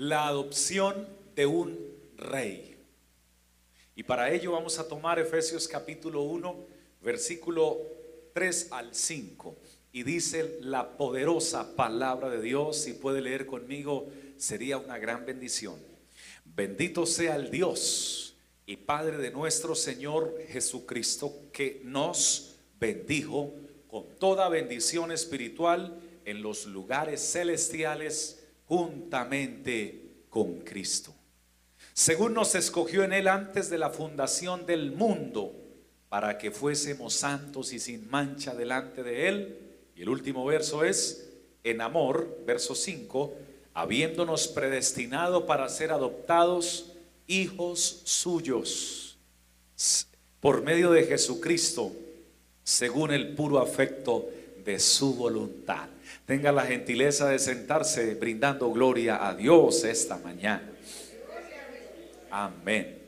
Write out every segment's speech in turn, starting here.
la adopción de un rey. Y para ello vamos a tomar Efesios capítulo 1, versículo 3 al 5. Y dice la poderosa palabra de Dios, si puede leer conmigo, sería una gran bendición. Bendito sea el Dios y Padre de nuestro Señor Jesucristo, que nos bendijo con toda bendición espiritual en los lugares celestiales juntamente con Cristo. Según nos escogió en Él antes de la fundación del mundo, para que fuésemos santos y sin mancha delante de Él. Y el último verso es, en amor, verso 5, habiéndonos predestinado para ser adoptados hijos suyos por medio de Jesucristo, según el puro afecto de su voluntad. Tenga la gentileza de sentarse brindando gloria a Dios esta mañana. Amén.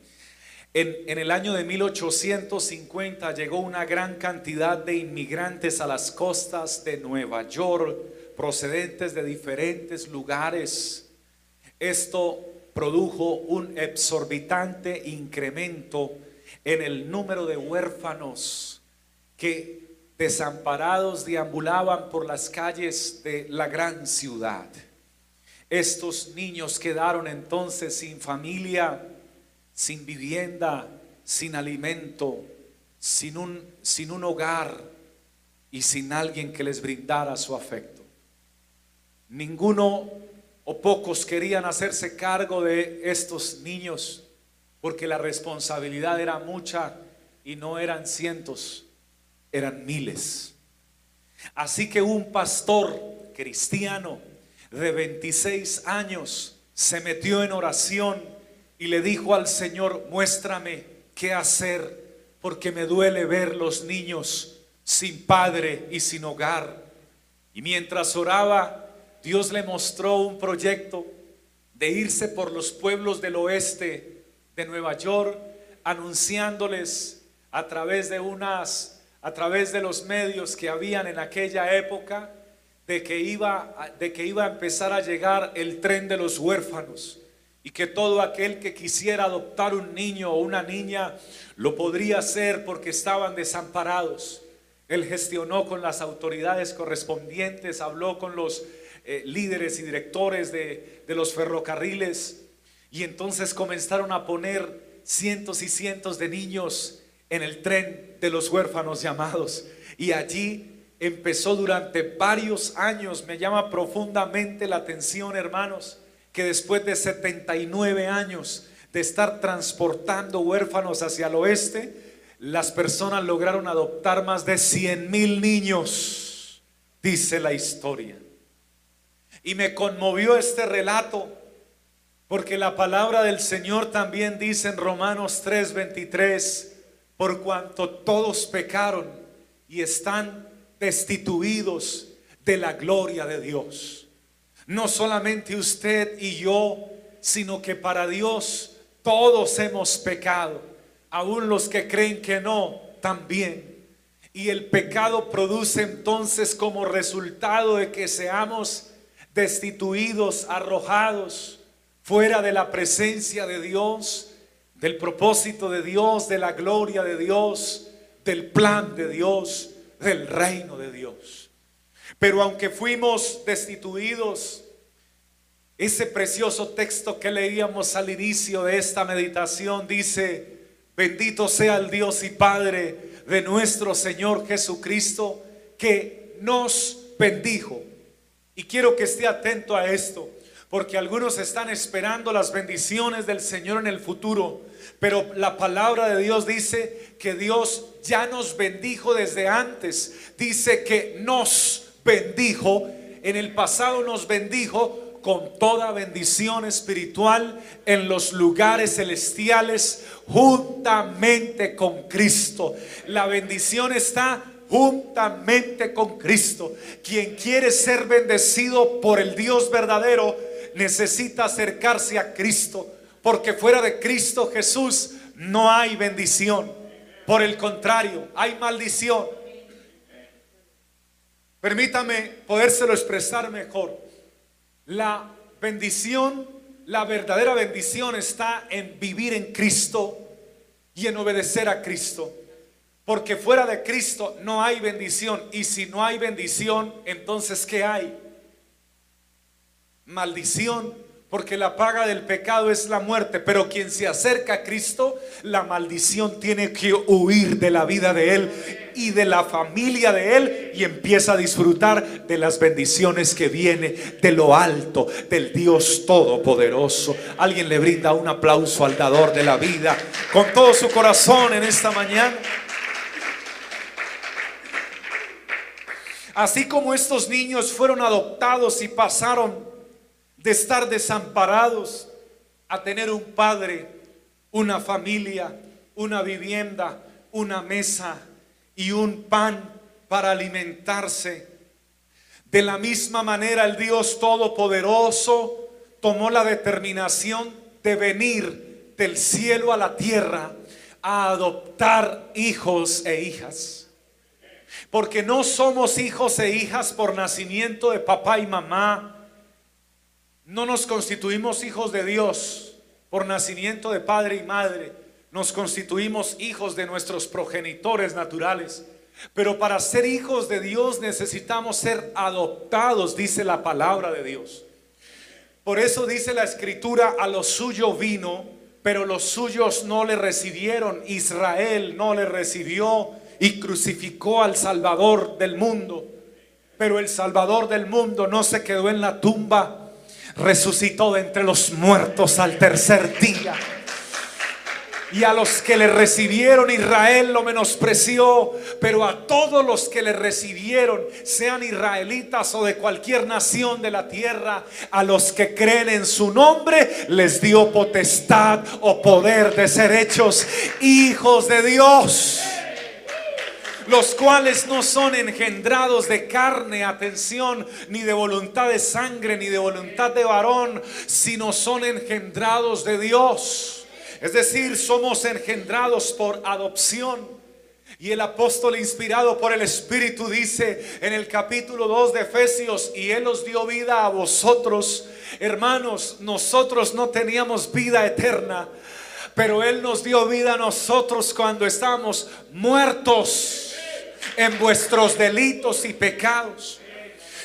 En, en, el año de 1850 llegó una gran cantidad de inmigrantes a las costas de Nueva York, procedentes de diferentes lugares. Esto produjo un exorbitante incremento en el número de huérfanos que desamparados deambulaban por las calles de la gran ciudad. Estos niños quedaron entonces sin familia, sin vivienda, sin alimento, sin un, sin un hogar y sin alguien que les brindara su afecto. Ninguno o pocos querían hacerse cargo de estos niños porque la responsabilidad era mucha y no eran cientos, eran miles. Así que un pastor cristiano de 26 años se metió en oración y le dijo al Señor, muéstrame qué hacer, porque me duele ver los niños sin padre y sin hogar. Y mientras oraba, Dios le mostró un proyecto de irse por los pueblos del oeste de Nueva York, anunciándoles a través de unas, a través de los medios que habían en aquella época, de que iba, de que iba a empezar a llegar el tren de los huérfanos y que todo aquel que quisiera adoptar un niño o una niña lo podría hacer porque estaban desamparados. Él gestionó con las autoridades correspondientes, habló con los eh, líderes y directores de, de los ferrocarriles y entonces comenzaron a poner cientos y cientos de niños en el tren de los huérfanos llamados. Y allí empezó durante varios años. Me llama profundamente la atención, hermanos, que después de 79 años de estar transportando huérfanos hacia el oeste, las personas lograron adoptar más de 100 mil niños, dice la historia. Y me conmovió este relato porque la palabra del Señor también dice en Romanos 3:23, por cuanto todos pecaron y están destituidos de la gloria de Dios. No solamente usted y yo, sino que para Dios todos hemos pecado, aún los que creen que no, también. Y el pecado produce entonces como resultado de que seamos destituidos, arrojados fuera de la presencia de Dios, del propósito de Dios, de la gloria de Dios, del plan de Dios del reino de Dios. Pero aunque fuimos destituidos, ese precioso texto que leíamos al inicio de esta meditación dice, bendito sea el Dios y Padre de nuestro Señor Jesucristo, que nos bendijo. Y quiero que esté atento a esto, porque algunos están esperando las bendiciones del Señor en el futuro, pero la palabra de Dios dice que Dios ya nos bendijo desde antes. Dice que nos bendijo, en el pasado nos bendijo con toda bendición espiritual en los lugares celestiales juntamente con Cristo. La bendición está juntamente con Cristo. Quien quiere ser bendecido por el Dios verdadero necesita acercarse a Cristo porque fuera de Cristo Jesús no hay bendición. Por el contrario, hay maldición. Permítame podérselo expresar mejor. La bendición la verdadera bendición está en vivir en Cristo y en obedecer a Cristo. Porque fuera de Cristo no hay bendición. Y si no hay bendición, entonces ¿qué hay? Maldición. Porque la paga del pecado es la muerte. Pero quien se acerca a Cristo, la maldición tiene que huir de la vida de Él y de la familia de Él. Y empieza a disfrutar de las bendiciones que viene de lo alto, del Dios Todopoderoso. Alguien le brinda un aplauso al dador de la vida con todo su corazón en esta mañana. Así como estos niños fueron adoptados y pasaron de estar desamparados a tener un padre, una familia, una vivienda, una mesa y un pan para alimentarse. De la misma manera el Dios Todopoderoso tomó la determinación de venir del cielo a la tierra a adoptar hijos e hijas. Porque no somos hijos e hijas por nacimiento de papá y mamá. No nos constituimos hijos de Dios por nacimiento de padre y madre. Nos constituimos hijos de nuestros progenitores naturales. Pero para ser hijos de Dios necesitamos ser adoptados, dice la palabra de Dios. Por eso dice la escritura, a lo suyo vino, pero los suyos no le recibieron. Israel no le recibió y crucificó al Salvador del mundo. Pero el Salvador del mundo no se quedó en la tumba, resucitó de entre los muertos al tercer día. Y a los que le recibieron Israel lo menospreció, pero a todos los que le recibieron, sean israelitas o de cualquier nación de la tierra, a los que creen en su nombre, les dio potestad o poder de ser hechos hijos de Dios los cuales no son engendrados de carne, atención, ni de voluntad de sangre, ni de voluntad de varón, sino son engendrados de Dios. Es decir, somos engendrados por adopción. Y el apóstol inspirado por el Espíritu dice en el capítulo 2 de Efesios, y Él os dio vida a vosotros. Hermanos, nosotros no teníamos vida eterna, pero Él nos dio vida a nosotros cuando estamos muertos en vuestros delitos y pecados.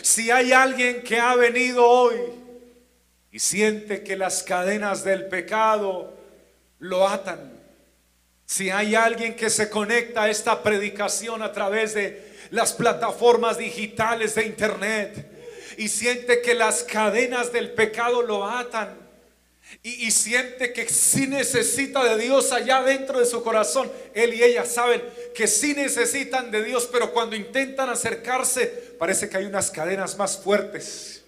Si hay alguien que ha venido hoy y siente que las cadenas del pecado lo atan, si hay alguien que se conecta a esta predicación a través de las plataformas digitales de internet y siente que las cadenas del pecado lo atan, y, siente que sí necesita de Dios allá dentro de su corazón. Él y ella saben que sí necesitan de Dios, pero cuando intentan acercarse, parece que hay unas cadenas más fuertes.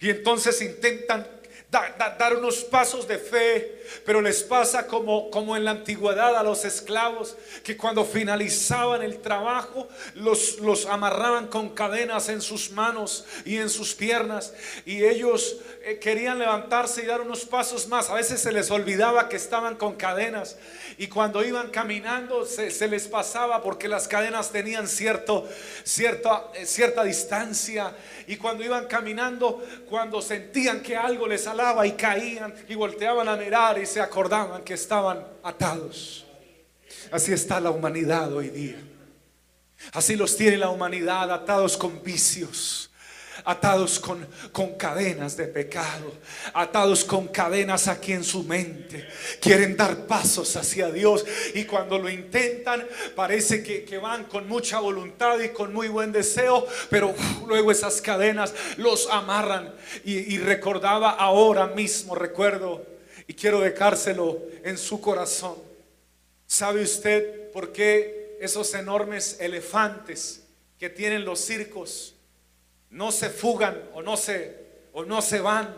Y entonces intentan dar unos pasos de fe, pero les pasa como, como en la antigüedad a los esclavos, que cuando finalizaban el trabajo los, los amarraban con cadenas en sus manos y en sus piernas, y ellos eh, querían levantarse y dar unos pasos más. A veces se les olvidaba que estaban con cadenas, y cuando iban caminando se, les pasaba porque las cadenas tenían cierto, cierta, eh, cierta distancia, y cuando iban caminando, cuando sentían que algo les alaba y caían y volteaban a mirar y se acordaban que estaban atados. Así está la humanidad hoy día. Así los tiene la humanidad atados con vicios atados con, con cadenas de pecado, atados con cadenas aquí en su mente. Quieren dar pasos hacia Dios y cuando lo intentan parece que, van con mucha voluntad y con muy buen deseo, pero luego esas cadenas los amarran. Y recordaba ahora mismo, recuerdo, y quiero dejárselo en su corazón. ¿Sabe usted por qué esos enormes elefantes que tienen los circos no se fugan o no se, o no se van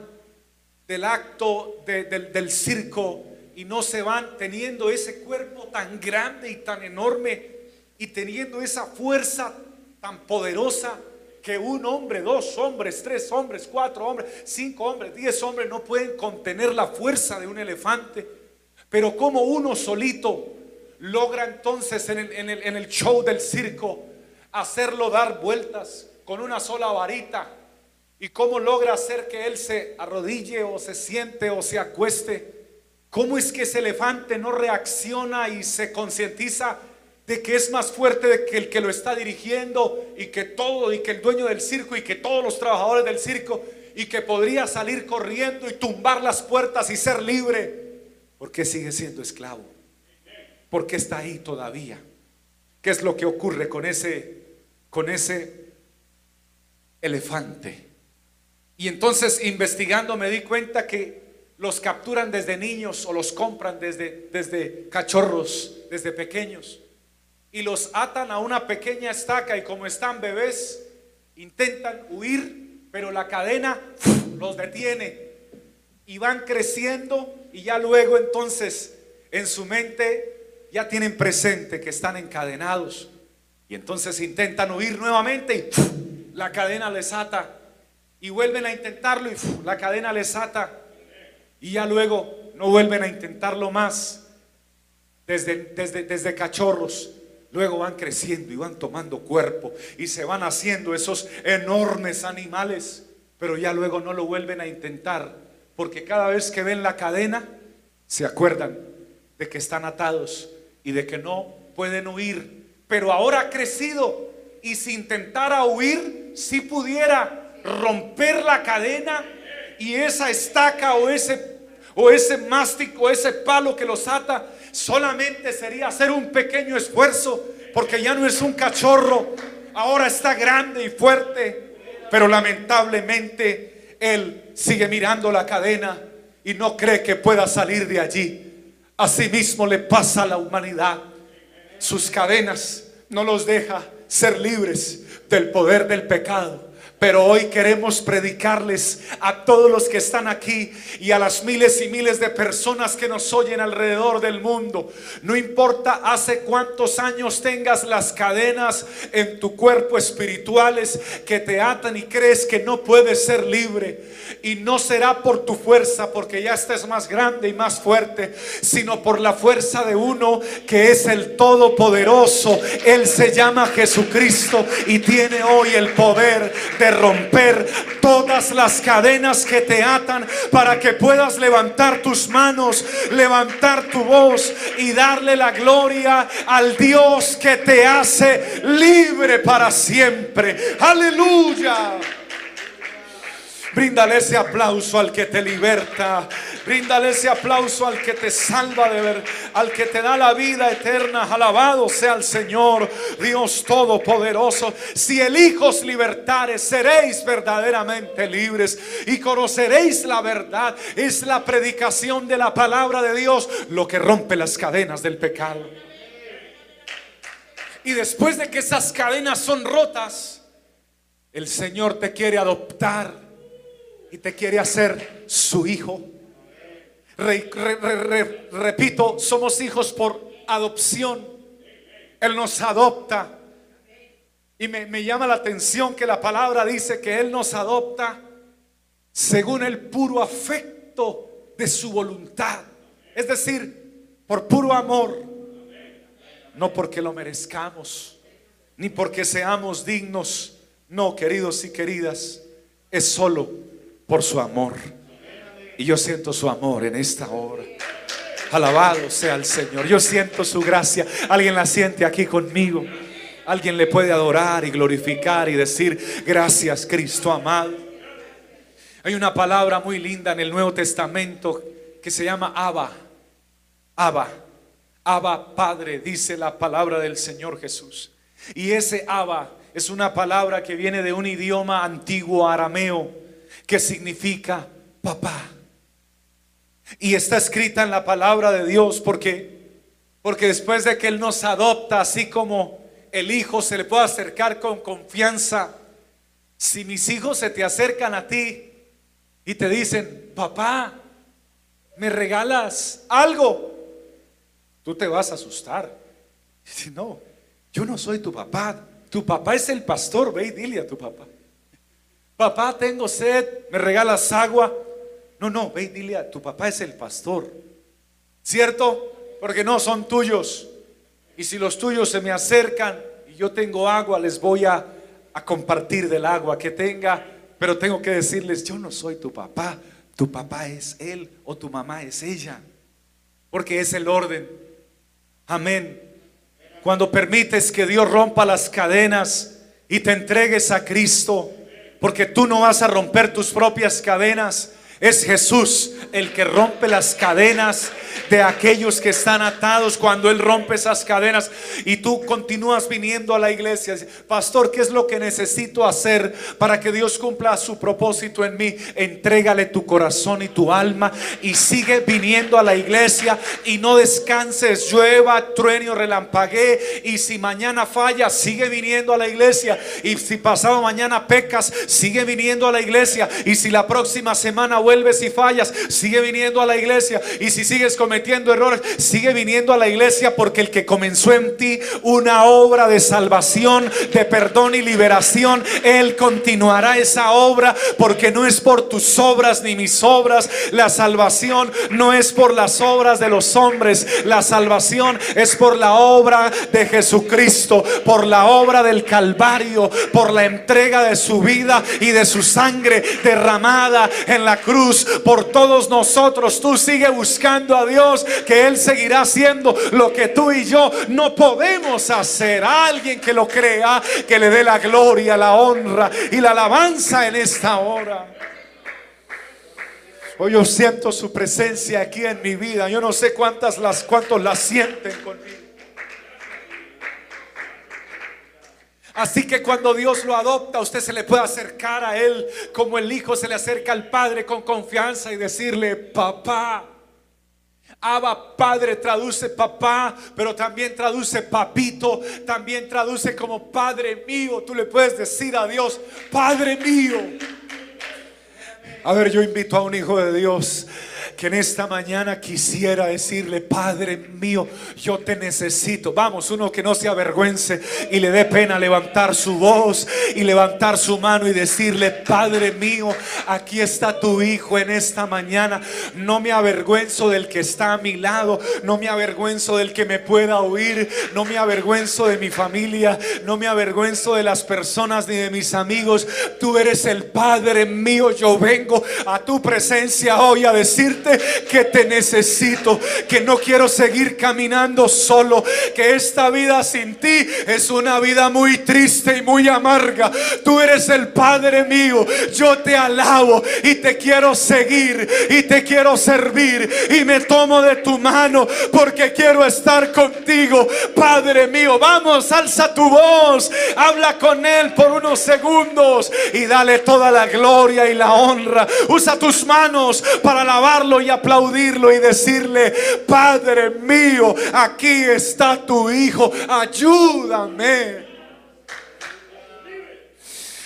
del acto del, circo y no se van teniendo ese cuerpo tan grande y tan enorme y teniendo esa fuerza tan poderosa que un hombre, dos hombres, tres hombres, cuatro hombres, cinco hombres, diez hombres no pueden contener la fuerza de un elefante. Pero como uno solito logra entonces en el, en el show del circo hacerlo dar vueltas, con una sola varita ¿Y cómo logra hacer que él se arrodille o se siente o se acueste? ¿Cómo es que ese elefante no reacciona y se concientiza de que es más fuerte que el que lo está dirigiendo y que todo y que el dueño del circo y que todos los trabajadores del circo y que podría salir corriendo y tumbar las puertas y ser libre? ¿Por qué sigue siendo esclavo? ¿Por qué está ahí todavía? ¿Qué es lo que ocurre con ese con ese elefante? Y entonces investigando me di cuenta que los capturan desde niños o los compran desde, desde cachorros, desde pequeños. Y los atan a una pequeña estaca y como están bebés, intentan huir, pero la cadena los detiene. Y van creciendo y ya luego entonces en su mente ya tienen presente que están encadenados. Y entonces intentan huir nuevamente y la cadena les ata y vuelven a intentarlo y la cadena les ata y ya luego no vuelven a intentarlo más desde, desde, desde cachorros. Luego van creciendo y van tomando cuerpo y se van haciendo esos enormes animales, pero ya luego no lo vuelven a intentar porque cada vez que ven la cadena se acuerdan de que están atados y de que no pueden huir. Pero ahora ha crecido y si intentara huir, si pudiera, romper la cadena y esa estaca o ese o ese o ese palo que los ata solamente sería hacer un pequeño esfuerzo porque ya no es un cachorro, ahora está grande y fuerte, pero lamentablemente él sigue mirando la cadena y no cree que pueda salir de allí. Asimismo le pasa a la humanidad. Sus cadenas no los deja ser libres del poder del pecado pero hoy queremos predicarles a todos los que están aquí y a las miles y miles de personas que nos oyen alrededor del mundo. No importa hace cuántos años tengas las cadenas en tu cuerpo espirituales que te atan y crees que no puedes ser libre. Y no será por tu fuerza, porque ya estés más grande y más fuerte, sino por la fuerza de uno que es el Todopoderoso. Él se llama Jesucristo y tiene hoy el poder de romper todas las cadenas que te atan para que puedas levantar tus manos, levantar tu voz y darle la gloria al Dios que te hace libre para siempre. Aleluya. Bríndale ese aplauso al que te liberta. Bríndale ese aplauso al que te salva de ver, al que te da la vida eterna. Alabado sea el Señor, Dios Todopoderoso. Si el Hijo os libertare, seréis verdaderamente libres y conoceréis la verdad. Es la predicación de la palabra de Dios lo que rompe las cadenas del pecado. Y después de que esas cadenas son rotas, el Señor te quiere adoptar y te quiere hacer su hijo. repito, somos hijos por adopción. Él nos adopta. Y me, me llama la atención que la palabra dice que Él nos adopta según el puro afecto de su voluntad. Es decir, por puro amor. No porque lo merezcamos, ni porque seamos dignos. No, queridos y queridas, es solo por su amor. Y yo siento su amor en esta hora. Alabado sea el Señor. Yo siento su gracia. Alguien la siente aquí conmigo. Alguien le puede adorar y glorificar y decir, gracias Cristo amado. Hay una palabra muy linda en el Nuevo Testamento que se llama Abba. Abba. Abba Padre, dice la palabra del Señor Jesús. Y ese Abba es una palabra que viene de un idioma antiguo arameo que significa papá. Y está escrita en la palabra de Dios porque porque después de que él nos adopta así como el hijo se le puede acercar con confianza, si mis hijos se te acercan a ti y te dicen, "Papá, ¿me regalas algo?" Tú te vas a asustar. Si no, yo no soy tu papá. Tu papá es el pastor, ve y dile a tu papá. Papá, tengo sed, ¿me regalas agua? No, no, ve dile a tu papá es el pastor. ¿Cierto? Porque no son tuyos. Y si los tuyos se me acercan y yo tengo agua, les voy a, a compartir del agua. Que tenga Pero tengo que decirles, yo no soy tu papá, tu papá es él o tu mamá es ella. Porque es el orden. Amén. Cuando permites que Dios rompa las cadenas y te entregues a Cristo, porque tú no vas a romper tus propias cadenas, es Jesús el que rompe las cadenas de aquellos que están atados cuando Él rompe esas cadenas y tú continúas viniendo a la iglesia. Pastor, ¿qué es lo que necesito hacer para que Dios cumpla su propósito en mí? Entrégale tu corazón y tu alma y sigue viniendo a la iglesia y no descanses, llueva, truene o relampaguee. Y si mañana falla, sigue viniendo a la iglesia. Y si pasado mañana pecas, sigue viniendo a la iglesia. Y si la próxima semana vuelve vuelves y fallas, sigue viniendo a la iglesia. Y si sigues cometiendo errores, sigue viniendo a la iglesia porque el que comenzó en ti una obra de salvación, de perdón y liberación, Él continuará esa obra porque no es por tus obras ni mis obras. La salvación no es por las obras de los hombres. La salvación es por la obra de Jesucristo, por la obra del Calvario, por la entrega de su vida y de su sangre derramada en la cruz por todos nosotros. Tú sigue buscando a Dios, que Él seguirá haciendo lo que tú y yo no podemos hacer. Alguien que lo crea, que le dé la gloria, la honra y la alabanza en esta hora. Hoy yo siento su presencia aquí en mi vida. Yo no sé cuántas las cuántos la sienten conmigo. Así que cuando Dios lo adopta, usted se le puede acercar a Él como el Hijo se le acerca al Padre con confianza y decirle, papá. Abba Padre traduce papá, pero también traduce papito, también traduce como Padre mío. Tú le puedes decir a Dios, Padre mío. A ver, yo invito a un hijo de Dios que en esta mañana quisiera decirle, Padre mío, yo te necesito. Vamos, uno que no se avergüence y le dé pena levantar su voz y levantar su mano y decirle, Padre mío, aquí está tu hijo en esta mañana. No me avergüenzo del que está a mi lado, no me avergüenzo del que me pueda oír, no me avergüenzo de mi familia, no me avergüenzo de las personas ni de mis amigos. Tú eres el Padre mío, yo vengo a tu presencia hoy a decirte que te necesito, que no quiero seguir caminando solo, que esta vida sin ti es una vida muy triste y muy amarga. Tú eres el Padre mío, yo te alabo y te quiero seguir y te quiero servir y me tomo de tu mano porque quiero estar contigo, Padre mío. Vamos, alza tu voz, habla con Él por unos segundos y dale toda la gloria y la honra. Usa tus manos para alabarlo y aplaudirlo y decirle, Padre mío, aquí está tu Hijo, ayúdame.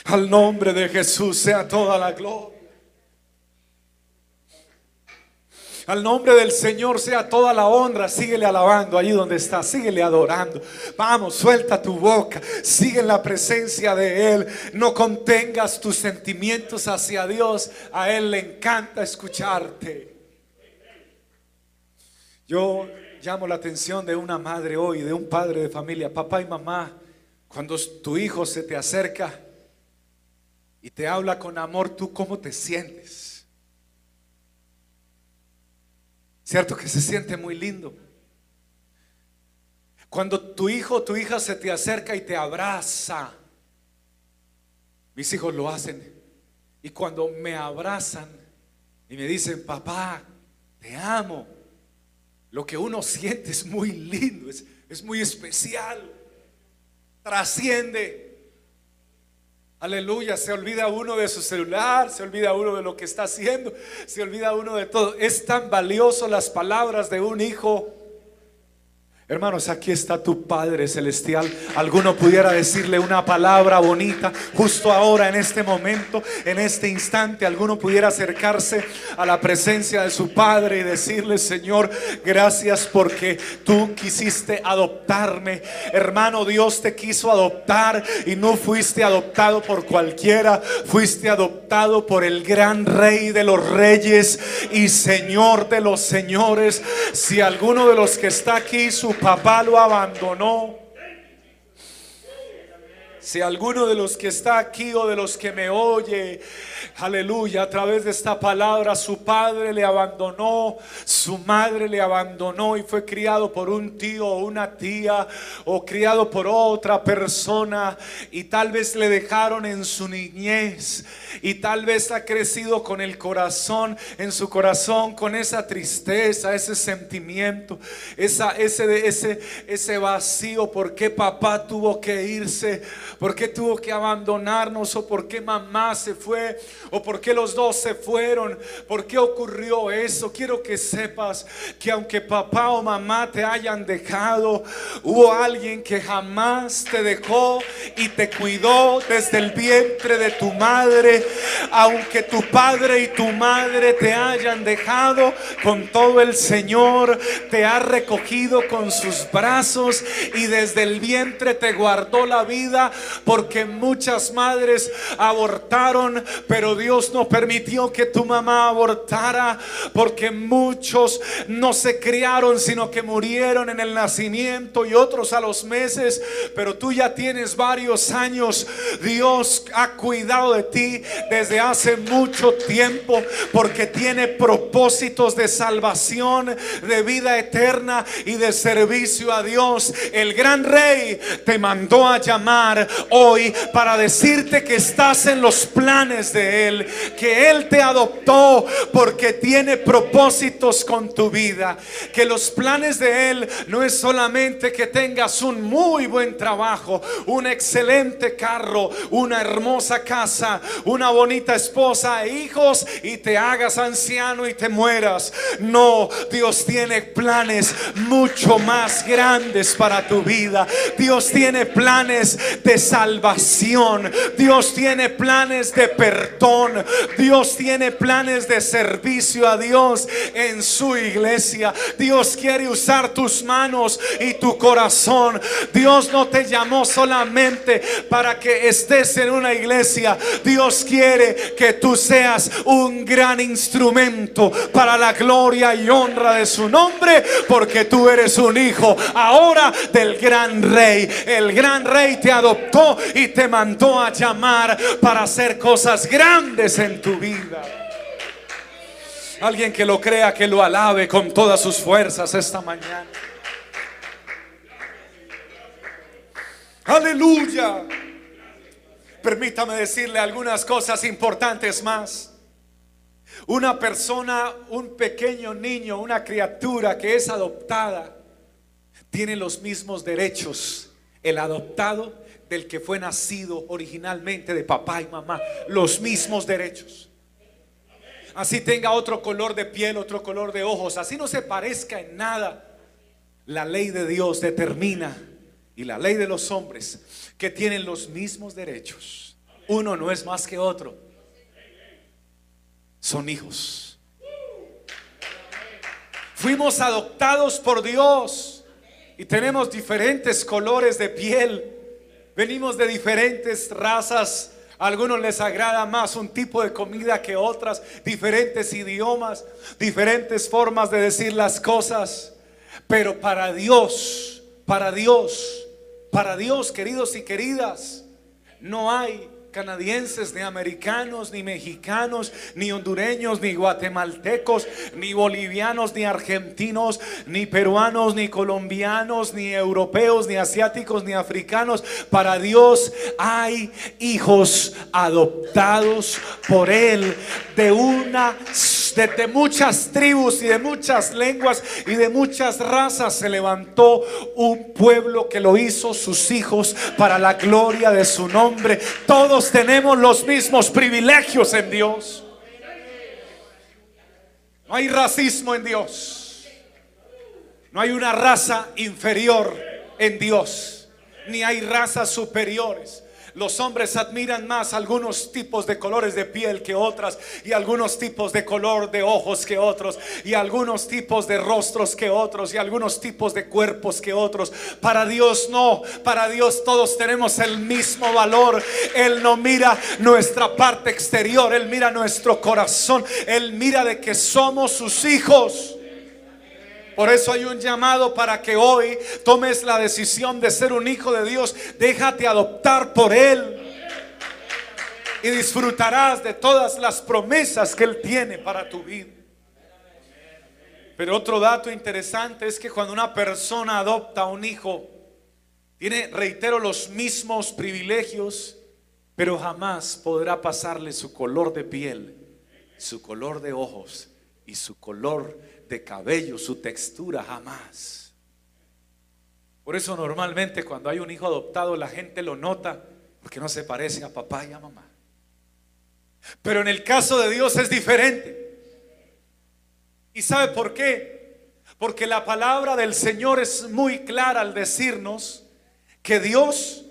Al nombre de Jesús sea toda la gloria. Al nombre del Señor sea toda la honra. Síguele alabando allí donde está. Síguele adorando. Vamos, suelta tu boca. Sigue en la presencia de Él. No contengas tus sentimientos hacia Dios. A Él le encanta escucharte. Yo llamo la atención de una madre hoy, de un padre de familia, papá y mamá, cuando tu hijo se te acerca y te habla con amor, ¿tú cómo te sientes? Cierto que se siente muy lindo. Cuando tu hijo o tu hija se te acerca y te abraza, mis hijos lo hacen. Y cuando me abrazan y me dicen, papá, te amo, lo que uno siente es muy lindo, es, muy especial, trasciende. Aleluya, se olvida uno de su celular, se olvida uno de lo que está haciendo, se olvida uno de todo. Es tan valioso las palabras de un hijo Hermanos, aquí está tu Padre Celestial. Alguno pudiera decirle una palabra bonita justo ahora, en este momento, en este instante. Alguno pudiera acercarse a la presencia de su Padre y decirle, Señor, gracias porque tú quisiste adoptarme. Hermano, Dios te quiso adoptar y no fuiste adoptado por cualquiera. Fuiste adoptado por el gran Rey de los Reyes y Señor de los Señores. Si alguno de los que está aquí, su papá lo abandonó. Si alguno de los que está aquí o de los que me oye, aleluya, a través de esta palabra, su padre le abandonó, su madre le abandonó y fue criado por un tío o una tía o criado por otra persona y tal vez le dejaron en su niñez y tal vez ha crecido con el corazón, en su corazón, con esa tristeza, ese sentimiento, esa, ese, ese, ese vacío, porque papá tuvo que irse ¿Por qué tuvo que abandonarnos? ¿O por qué mamá se fue? ¿O por qué los dos se fueron? ¿Por qué ocurrió eso? Quiero que sepas que aunque papá o mamá te hayan dejado, hubo alguien que jamás te dejó y te cuidó desde el vientre de tu madre. Aunque tu padre y tu madre te hayan dejado, con todo el Señor te ha recogido con sus brazos y desde el vientre te guardó la vida porque muchas madres abortaron, pero Dios no permitió que tu mamá abortara, porque muchos no se criaron, sino que murieron en el nacimiento y otros a los meses, pero tú ya tienes varios años. Dios ha cuidado de ti desde hace mucho tiempo, porque tiene propósitos de salvación, de vida eterna y de servicio a Dios. El gran rey te mandó a llamar hoy para decirte que estás en los planes de Él, que Él te adoptó porque tiene propósitos con tu vida, que los planes de Él no es solamente que tengas un muy buen trabajo, un excelente carro, una hermosa casa, una bonita esposa e hijos y te hagas anciano y te mueras. No, Dios tiene planes mucho más grandes para tu vida. Dios tiene planes de salvación. Dios tiene planes de perdón. Dios tiene planes de servicio a Dios en su iglesia. Dios quiere usar tus manos y tu corazón. Dios no te llamó solamente para que estés en una iglesia. Dios quiere que tú seas un gran instrumento para la gloria y honra de su nombre, porque tú eres un hijo ahora del gran rey. El gran rey te adoptó y te mandó a llamar para hacer cosas grandes en tu vida. Alguien que lo crea, que lo alabe con todas sus fuerzas esta mañana. Aleluya. Permítame decirle algunas cosas importantes más. Una persona, un pequeño niño, una criatura que es adoptada, tiene los mismos derechos el adoptado del que fue nacido originalmente de papá y mamá, los mismos derechos. Así tenga otro color de piel, otro color de ojos, así no se parezca en nada. La ley de Dios determina y la ley de los hombres que tienen los mismos derechos. Uno no es más que otro. Son hijos. Fuimos adoptados por Dios y tenemos diferentes colores de piel Venimos de diferentes razas. A algunos les agrada más un tipo de comida que otras, diferentes idiomas, diferentes formas de decir las cosas. Pero para Dios, para Dios, para Dios, queridos y queridas, no hay canadienses, ni americanos, ni mexicanos, ni hondureños, ni guatemaltecos, ni bolivianos, ni argentinos, ni peruanos, ni colombianos, ni europeos, ni asiáticos, ni africanos. Para Dios hay hijos adoptados por Él de una de, muchas tribus y de muchas lenguas y de muchas razas se levantó un pueblo que lo hizo sus hijos para la gloria de su nombre. Todos tenemos los mismos privilegios en Dios. No hay racismo en Dios. No hay una raza inferior en Dios. Ni hay razas superiores. Los hombres admiran más algunos tipos de colores de piel que otras y algunos tipos de color de ojos que otros y algunos tipos de rostros que otros y algunos tipos de cuerpos que otros. Para Dios no, para Dios todos tenemos el mismo valor. Él no mira nuestra parte exterior, Él mira nuestro corazón, Él mira de que somos sus hijos. Por eso hay un llamado para que hoy tomes la decisión de ser un hijo de Dios. Déjate adoptar por Él. Y disfrutarás de todas las promesas que Él tiene para tu vida. Pero otro dato interesante es que cuando una persona adopta a un hijo, tiene, reitero, los mismos privilegios, pero jamás podrá pasarle su color de piel, su color de ojos y su color de cabello, su textura, jamás. Por eso normalmente cuando hay un hijo adoptado la gente lo nota porque no se parece a papá y a mamá. Pero en el caso de Dios es diferente. ¿Y sabe por qué? Porque la palabra del Señor es muy clara al decirnos que Dios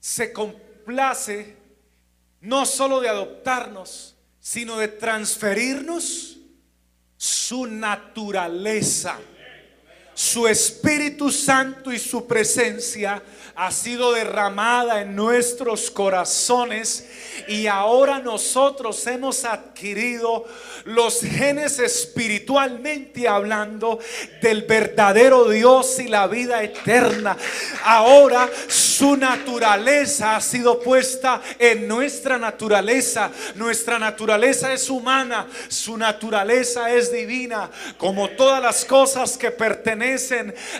se complace no solo de adoptarnos, sino de transferirnos su naturaleza. Su Espíritu Santo y su presencia ha sido derramada en nuestros corazones y ahora nosotros hemos adquirido los genes espiritualmente hablando del verdadero Dios y la vida eterna. Ahora su naturaleza ha sido puesta en nuestra naturaleza. Nuestra naturaleza es humana, su naturaleza es divina, como todas las cosas que pertenecen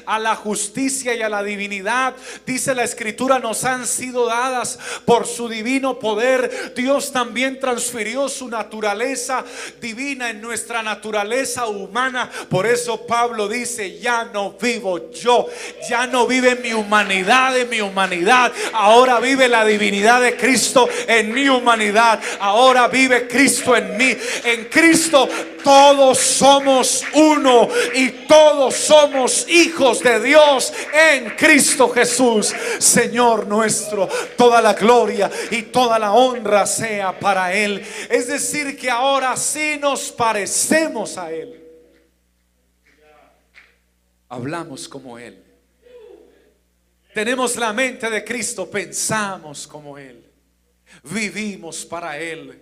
a la justicia y a la divinidad. Dice la escritura, nos han sido dadas por su divino poder. Dios también transfirió su naturaleza divina en nuestra naturaleza humana. Por eso Pablo dice, ya no vivo yo, ya no vive mi humanidad en mi humanidad. Ahora vive la divinidad de Cristo en mi humanidad. Ahora vive Cristo en mí. En Cristo todos somos uno y todos somos hijos de Dios en Cristo Jesús. Señor nuestro, toda la gloria y toda la honra sea para Él. Es decir, que ahora sí nos parecemos a Él. Hablamos como Él. Tenemos la mente de Cristo, pensamos como Él. Vivimos para Él.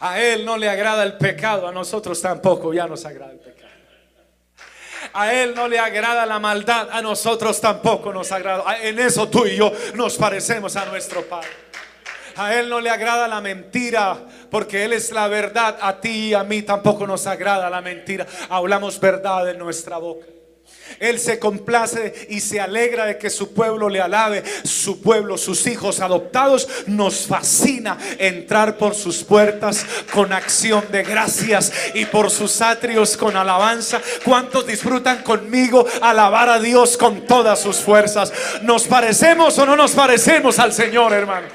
A Él no le agrada el pecado, a nosotros tampoco ya nos agrada el pecado. A Él no le agrada la maldad, a nosotros tampoco nos agrada. En eso tú y yo nos parecemos a nuestro Padre. A Él no le agrada la mentira, porque Él es la verdad. A ti y a mí tampoco nos agrada la mentira. Hablamos verdad en nuestra boca. Él se complace y se alegra de que su pueblo le alabe. Su pueblo, sus hijos adoptados, nos fascina entrar por sus puertas con acción de gracias y por sus atrios con alabanza. ¿Cuántos disfrutan conmigo alabar a Dios con todas sus fuerzas? ¿Nos parecemos o no nos parecemos al Señor, hermano?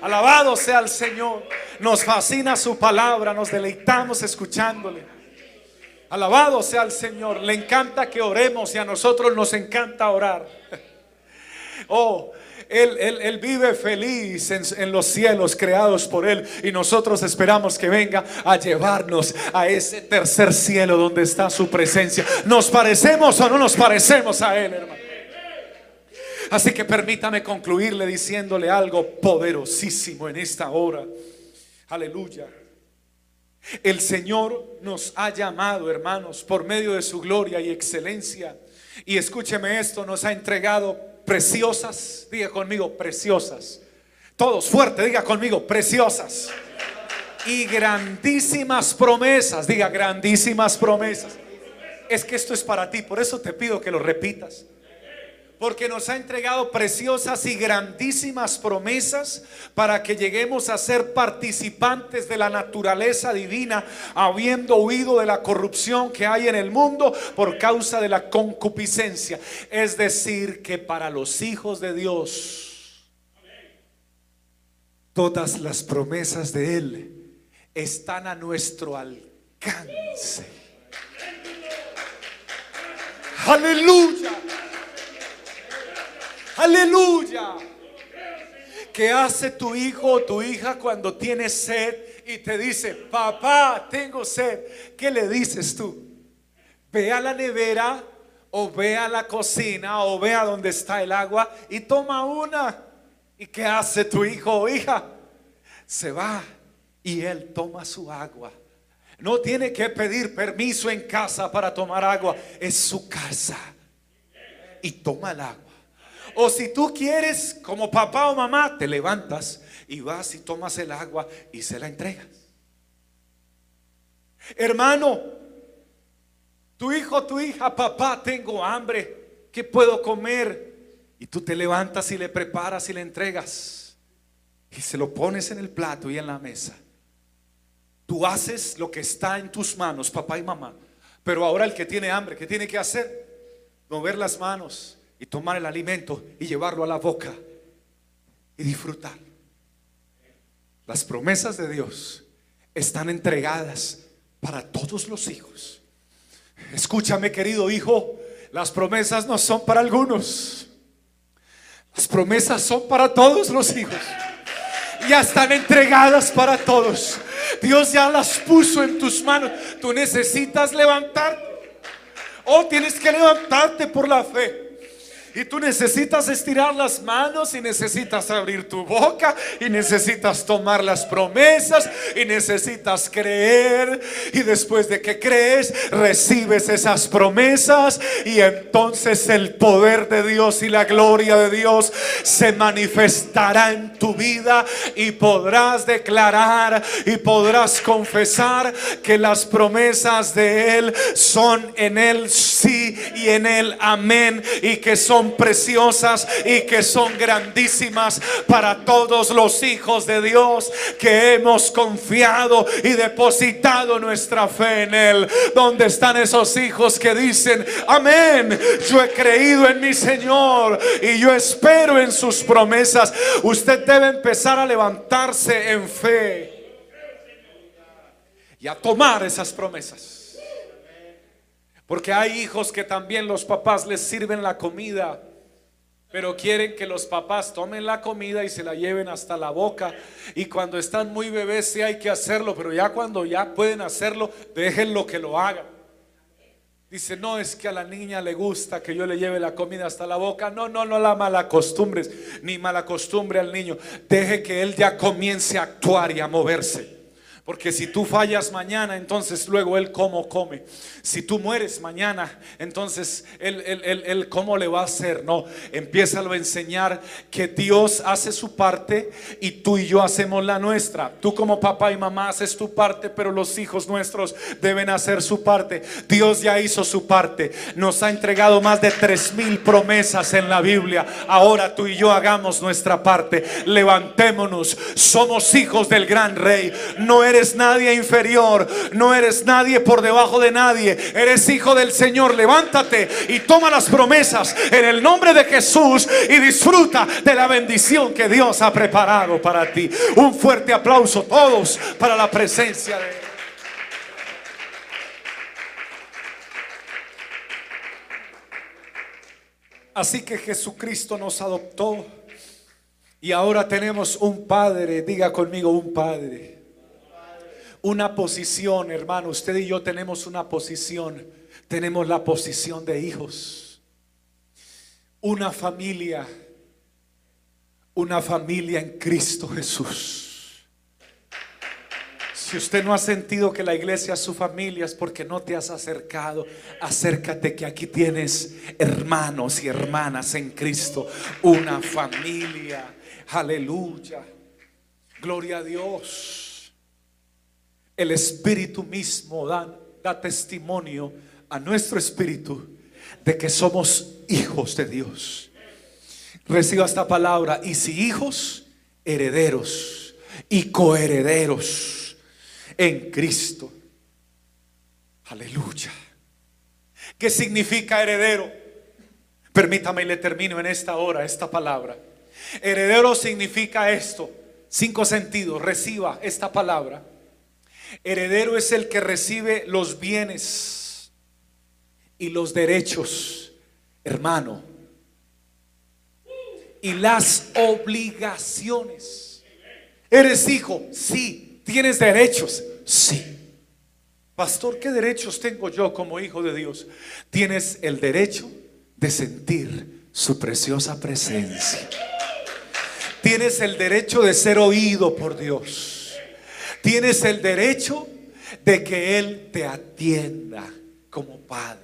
Alabado sea el Señor. Nos fascina su palabra, nos deleitamos escuchándole. Alabado sea el Señor. Le encanta que oremos y a nosotros nos encanta orar. Oh, él, él, vive feliz en, en, los cielos creados por Él y nosotros esperamos que venga a llevarnos a ese tercer cielo donde está su presencia. ¿Nos parecemos o no nos parecemos a Él, hermano? Así que permítame concluirle diciéndole algo poderosísimo en esta hora. Aleluya. El Señor nos ha llamado, hermanos, por medio de su gloria y excelencia. Y escúcheme esto, nos ha entregado preciosas, diga conmigo, preciosas. Todos fuerte, diga conmigo, preciosas. Y grandísimas promesas, diga grandísimas promesas. Es que esto es para ti, por eso te pido que lo repitas porque nos ha entregado preciosas y grandísimas promesas para que lleguemos a ser participantes de la naturaleza divina, habiendo huido de la corrupción que hay en el mundo por causa de la concupiscencia. Es decir, que para los hijos de Dios, todas las promesas de Él están a nuestro alcance. Aleluya. Aleluya. ¿Qué hace tu hijo o tu hija cuando tiene sed y te dice, papá, tengo sed? ¿Qué le dices tú? Ve a la nevera o ve a la cocina o ve a donde está el agua y toma una. ¿Y qué hace tu hijo o hija? Se va y él toma su agua No tiene que pedir permiso en casa para tomar agua. Es su casa. Y toma el agua. O si tú quieres, como papá o mamá, te levantas y vas y tomas el agua y se la entregas. Hermano, tu hijo, tu hija, papá, tengo hambre. ¿Qué puedo comer? Y tú te levantas y le preparas y le entregas. Y se lo pones en el plato y en la mesa. Tú haces lo que está en tus manos, papá y mamá. Pero ahora el que tiene hambre, ¿qué tiene que hacer? Mover las manos y tomar el alimento y llevarlo a la boca y disfrutar. Las promesas de Dios están entregadas para todos los hijos. Escúchame, querido hijo, las promesas no son para algunos. Las promesas son para todos los hijos. Ya están entregadas para todos. Dios ya las puso en tus manos. Tú necesitas levantarte. O oh, tienes que levantarte por la fe. Y tú necesitas estirar las manos y necesitas abrir tu boca y necesitas tomar las promesas y necesitas creer. Y después de que crees, recibes esas promesas y entonces el poder de Dios y la gloria de Dios se manifestará en tu vida y podrás declarar y podrás confesar que las promesas de Él son en Él sí y en Él amén y que son preciosas y que son grandísimas para todos los hijos de Dios que hemos confiado y depositado nuestra fe en Él. Donde están esos hijos que dicen, amén, yo he creído en mi Señor y yo espero en sus promesas. Usted debe empezar a levantarse en fe y a tomar esas promesas. Porque hay hijos que también los papás les sirven la comida, pero quieren que los papás tomen la comida y se la lleven hasta la boca. Y cuando están muy bebés sí hay que hacerlo, pero ya cuando ya pueden hacerlo, déjenlo que lo hagan. Dice, no es que a la niña le gusta que yo le lleve la comida hasta la boca. No, no, no la malacostumbres, ni malacostumbre al niño. Deje que él ya comience a actuar y a moverse. Porque si tú fallas mañana, entonces luego Él cómo come. Si tú mueres mañana, entonces Él, él, él, cómo le va a hacer. No, empieza a enseñar que Dios hace su parte y tú y yo hacemos la nuestra. Tú como papá y mamá haces tu parte, pero los hijos nuestros deben hacer su parte. Dios ya hizo su parte. Nos ha entregado más de tres mil promesas en la Biblia. Ahora tú y yo hagamos nuestra parte. Levantémonos. Somos hijos del gran rey. No eres nadie inferior, no eres nadie por debajo de nadie, eres hijo del Señor. Levántate y toma las promesas en el nombre de Jesús y disfruta de la bendición que Dios ha preparado para ti. Un fuerte aplauso todos para la presencia de Él. Así que Jesucristo nos adoptó y ahora tenemos un Padre, diga conmigo un Padre una posición, hermano. Usted y yo tenemos una posición. Tenemos la posición de hijos. Una familia. Una familia en Cristo Jesús. Si usted no ha sentido que la iglesia es su familia es porque no te has acercado. Acércate que aquí tienes hermanos y hermanas en Cristo. Una familia. Aleluya. Gloria a Dios. El Espíritu mismo da, testimonio a nuestro espíritu de que somos hijos de Dios. Reciba esta palabra y si hijos, herederos y coherederos en Cristo. Aleluya. ¿Qué significa heredero? Permítame y le termino en esta hora esta palabra. Heredero significa esto. Cinco sentidos. Reciba esta palabra. Heredero es el que recibe los bienes y los derechos, hermano, y las obligaciones. ¿Eres hijo? Sí. ¿Tienes derechos? Sí. Pastor, ¿qué derechos tengo yo como hijo de Dios? Tienes el derecho de sentir su preciosa presencia. Tienes el derecho de ser oído por Dios. Tienes el derecho de que Él te atienda como Padre.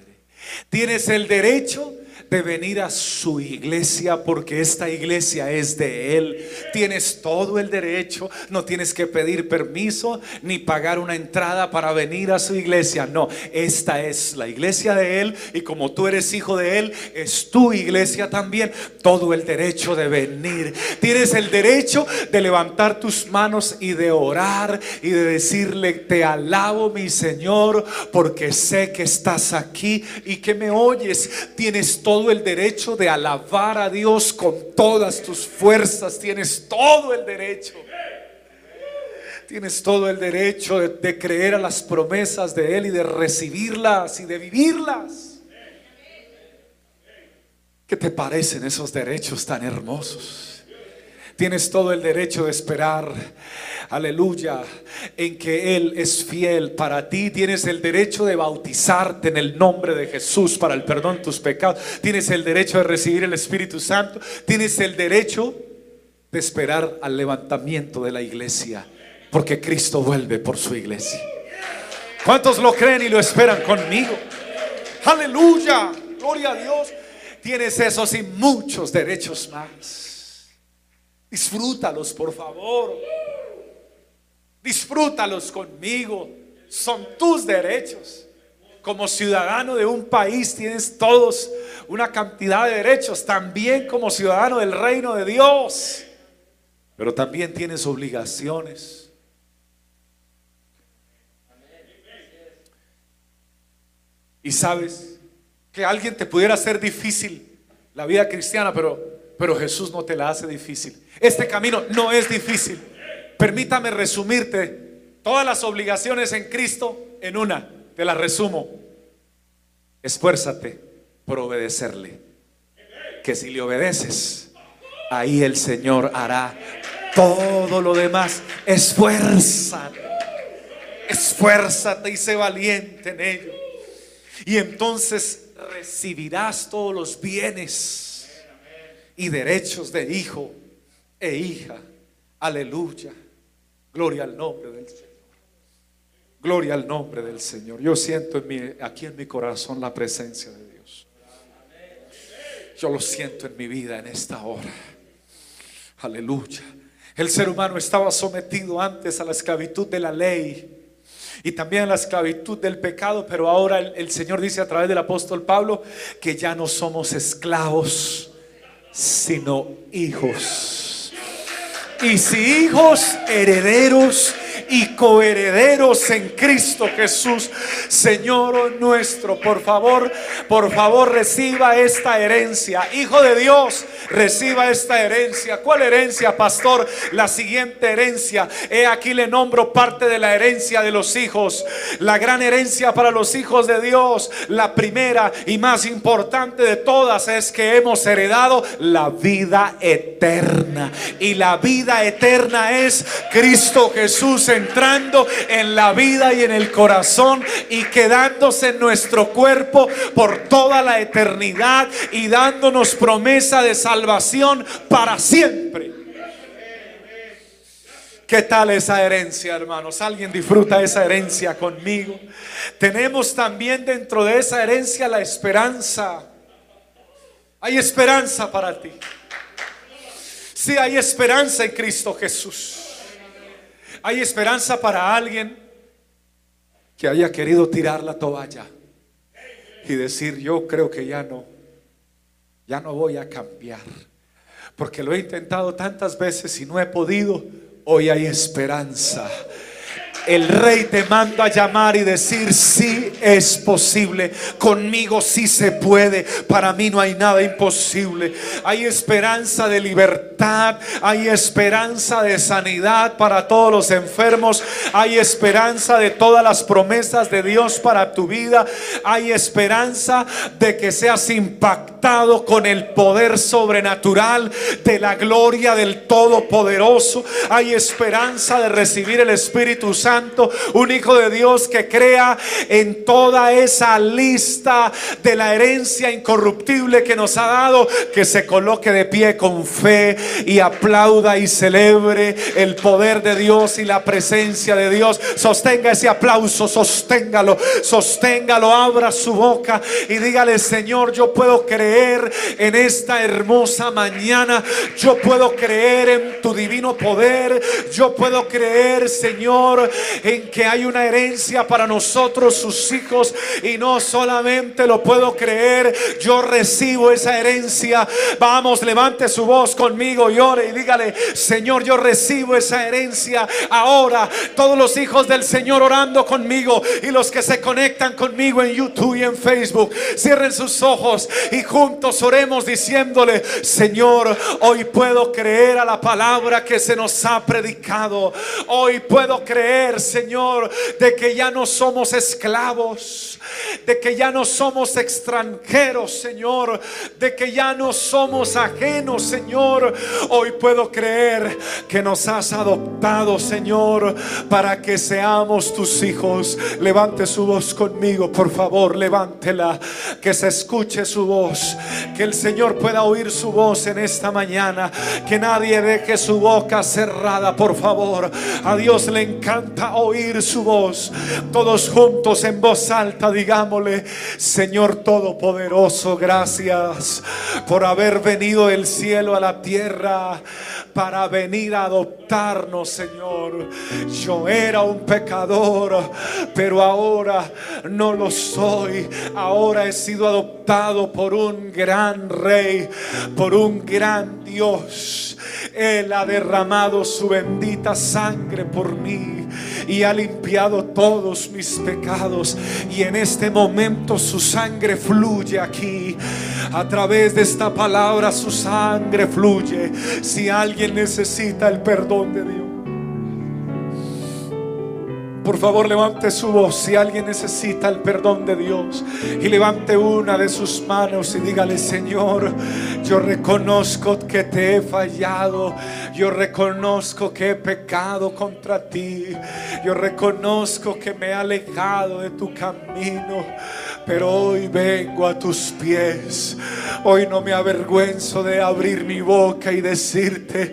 Tienes el derecho de venir a su iglesia porque esta iglesia es de Él. Tienes todo el derecho, no tienes que pedir permiso ni pagar una entrada para venir a su iglesia. No, esta es la iglesia de Él y como tú eres hijo de Él, es tu iglesia también. Todo el derecho de venir. Tienes el derecho de levantar tus manos y de orar y de decirle, te alabo mi Señor porque sé que estás aquí y que me oyes. Tienes todo el derecho de alabar a Dios con todas tus fuerzas. Tienes todo el derecho. Tienes todo el derecho de, de creer a las promesas de Él y de recibirlas y de vivirlas. ¿Qué te parecen esos derechos tan hermosos? Tienes todo el derecho de esperar aleluya, en que Él es fiel para ti. Tienes el derecho de bautizarte en el nombre de Jesús para el perdón de tus pecados. Tienes el derecho de recibir el Espíritu Santo. Tienes el derecho de esperar al levantamiento de la iglesia, porque Cristo vuelve por su iglesia. ¿Cuántos lo creen y lo esperan conmigo? Aleluya, gloria a Dios. Tienes esos y muchos derechos más. Disfrútalos, por favor. Disfrútalos conmigo. Son tus derechos. Como ciudadano de un país tienes todos una cantidad de derechos, también como ciudadano del reino de Dios. Pero también tienes obligaciones. Y sabes que alguien te pudiera hacer difícil la vida cristiana, pero, pero Jesús no te la hace difícil. Este camino no es difícil. Permítame resumirte todas las obligaciones en Cristo en una. Te las resumo. Esfuérzate por obedecerle. Que si le obedeces, ahí el Señor hará todo lo demás. Esfuérzate. Esfuérzate y sé valiente en ello. Y entonces recibirás todos los bienes y derechos de hijo e hija. Aleluya. Gloria al nombre del Señor. Gloria al nombre del Señor. Yo siento en mi, aquí en mi corazón la presencia de Dios. Yo lo siento en mi vida en esta hora. Aleluya. El ser humano estaba sometido antes a la esclavitud de la ley y también a la esclavitud del pecado, pero ahora el, el Señor dice a través del apóstol Pablo que ya no somos esclavos, sino hijos. Y si hijos herederos y coherederos en Cristo Jesús, Señor nuestro. Por favor, por favor, reciba esta herencia. Hijo de Dios, reciba esta herencia. ¿Cuál herencia, pastor? La siguiente herencia. He aquí le nombro parte de la herencia de los hijos. La gran herencia para los hijos de Dios. La primera y más importante de todas es que hemos heredado la vida eterna. Y la vida eterna es Cristo Jesús entrando en la vida y en el corazón y quedándose en nuestro cuerpo por toda la eternidad y dándonos promesa de salvación para siempre. ¿Qué tal esa herencia, hermanos? ¿Alguien disfruta esa herencia conmigo? Tenemos también dentro de esa herencia la esperanza. Hay esperanza para ti. Si hay esperanza en Cristo Jesús. Hay esperanza para alguien que haya querido tirar la toalla y decir, yo creo que ya no, ya no voy a cambiar. Porque lo he intentado tantas veces y no he podido. Hoy hay esperanza el rey te manda a llamar y decir, sí es posible, conmigo sí se puede, para mí no hay nada imposible. Hay esperanza de libertad, hay esperanza de sanidad para todos los enfermos, hay esperanza de todas las promesas de Dios para tu vida, hay esperanza de que seas impactado con el poder sobrenatural de la gloria del Todopoderoso, hay esperanza de recibir el Espíritu Santo Santo, un hijo de Dios que crea en toda esa lista de la herencia incorruptible que nos ha dado, que se coloque de pie con fe y aplauda y celebre el poder de Dios y la presencia de Dios. Sostenga ese aplauso, sosténgalo, sosténgalo, abra su boca y dígale, Señor, yo puedo creer en esta hermosa mañana, yo puedo creer en tu divino poder, yo puedo creer, Señor, en que hay una herencia para nosotros, sus hijos, y no solamente lo puedo creer, yo recibo esa herencia. Vamos, levante su voz conmigo y ore y dígale, Señor, yo recibo esa herencia ahora. Todos los hijos del Señor orando conmigo y los que se conectan conmigo en YouTube y en Facebook, cierren sus ojos y juntos oremos diciéndole, Señor, hoy puedo creer a la palabra que se nos ha predicado. Hoy puedo creer, Señor, de que ya no somos esclavos, de que ya no somos extranjeros, Señor, de que ya no somos ajenos, Señor. Hoy puedo creer que nos has adoptado, Señor, para que seamos tus hijos. Levante su voz conmigo, por favor, levántela, que se escuche su voz, que el Señor pueda oír su voz en esta mañana, que nadie deje su boca cerrada, por favor. A Dios le encanta oír su voz. Todos juntos en voz alta, digámosle, Señor Todopoderoso, gracias por haber venido del cielo a la tierra para venir a adoptarnos, Señor. Yo era un pecador, pero ahora no lo soy. Ahora he sido adoptado por un gran rey, por un gran Dios. Él ha derramado su bendita sangre por mí y ha limpiado todos mis pecados. Y en este momento su sangre fluye aquí. A través de esta palabra su sangre fluye. Si alguien necesita el perdón de Dios. Por favor, levante su voz si alguien necesita el perdón de Dios. Y levante una de sus manos y dígale, Señor, yo reconozco que te he fallado. Yo reconozco que he pecado contra ti. Yo reconozco que me he alejado de tu camino. Pero hoy vengo a tus pies. Hoy no me avergüenzo de abrir mi boca y decirte,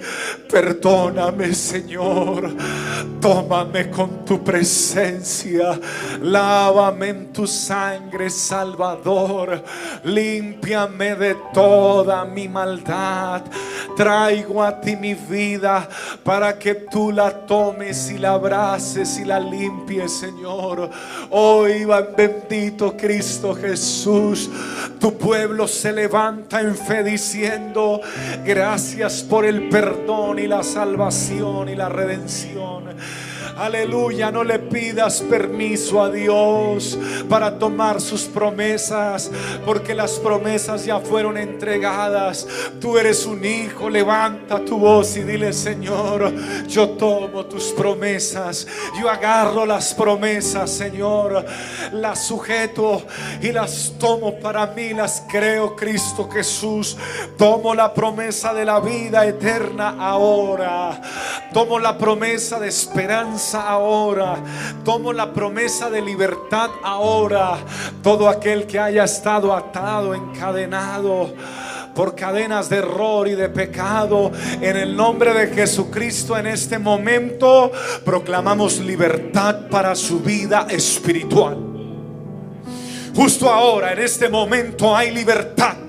perdóname Señor. Tómame con tu presencia. Lávame en tu sangre, Salvador. Límpiame de toda mi maldad. Traigo a ti mi vida para que tú la tomes y la abraces y la limpies, Señor. Hoy, bendito Cristo Jesús, tu pueblo se levanta en fe diciendo, gracias por el perdón y la salvación y la redención. Aleluya, no le pidas permiso a Dios para tomar sus promesas, porque las promesas ya fueron entregadas. Tú eres un hijo, levanta tu voz y dile, Señor, yo tomo tus promesas, yo agarro las promesas, Señor, las sujeto y las tomo para mí, las creo, Cristo Jesús. Tomo la promesa de la vida eterna ahora, tomo la promesa de esperanza ahora. Tomo la promesa de libertad ahora. Todo aquel que haya estado atado, encadenado por cadenas de error y de pecado. En el nombre de Jesucristo en este momento proclamamos libertad para su vida espiritual. Justo ahora, en este momento, hay libertad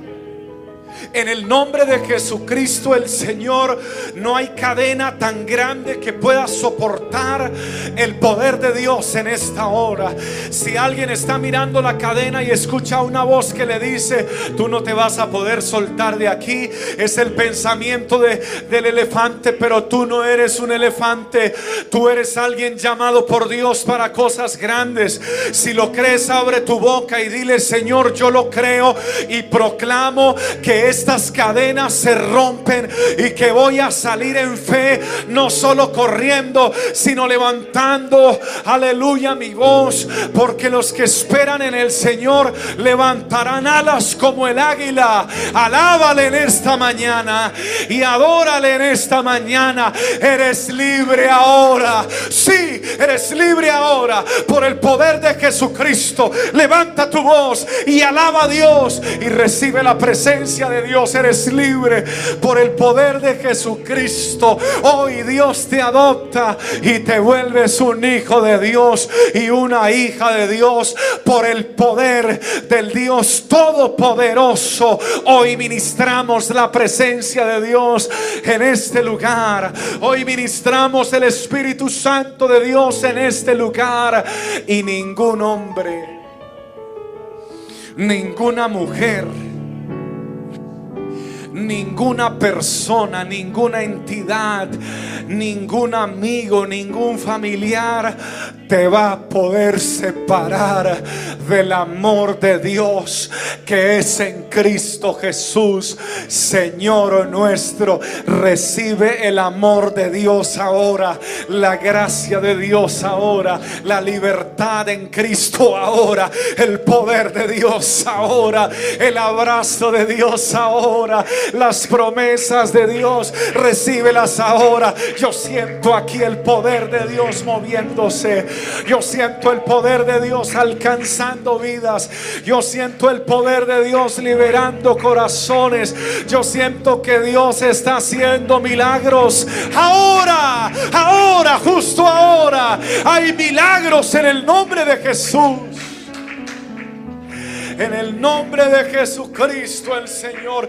en el nombre de Jesucristo el Señor, no hay cadena tan grande que pueda soportar el poder de Dios en esta hora. Si alguien está mirando la cadena y escucha una voz que le dice, tú no te vas a poder soltar de aquí, es el pensamiento de, del elefante, pero tú no eres un elefante, tú eres alguien llamado por Dios para cosas grandes. Si lo crees, abre tu boca y dile, Señor, yo lo creo y proclamo que estas cadenas se rompen y que voy a salir en fe, no solo corriendo, sino levantando, aleluya, mi voz, porque los que esperan en el Señor levantarán alas como el águila. Alábale en esta mañana y adórale en esta mañana. Eres libre ahora. Sí, eres libre ahora por el poder de Jesucristo. Levanta tu voz y alaba a Dios y recibe la presencia Dios. Eres libre por el poder de Jesucristo. Hoy Dios te adopta y te vuelves un hijo de Dios y una hija de Dios por el poder del Dios Todopoderoso. Hoy ministramos la presencia de Dios en este lugar. Hoy ministramos el Espíritu Santo de Dios en este lugar. Y ningún hombre, ninguna mujer, ninguna persona, ninguna entidad, ningún amigo, ningún familiar te va a poder separar del amor de Dios que es en Cristo Jesús, Señor nuestro. Recibe el amor de Dios ahora, la gracia de Dios ahora, la libertad en Cristo ahora, el poder de Dios ahora, el abrazo de Dios ahora, las promesas de Dios, recíbelas ahora. Yo siento aquí el poder de Dios moviéndose. Yo siento el poder de Dios alcanzando vidas. Yo siento el poder de Dios liberando corazones. Yo siento que Dios está haciendo milagros. Ahora, ahora, justo ahora. Hay milagros en el nombre de Jesús. En el nombre de Jesucristo el Señor.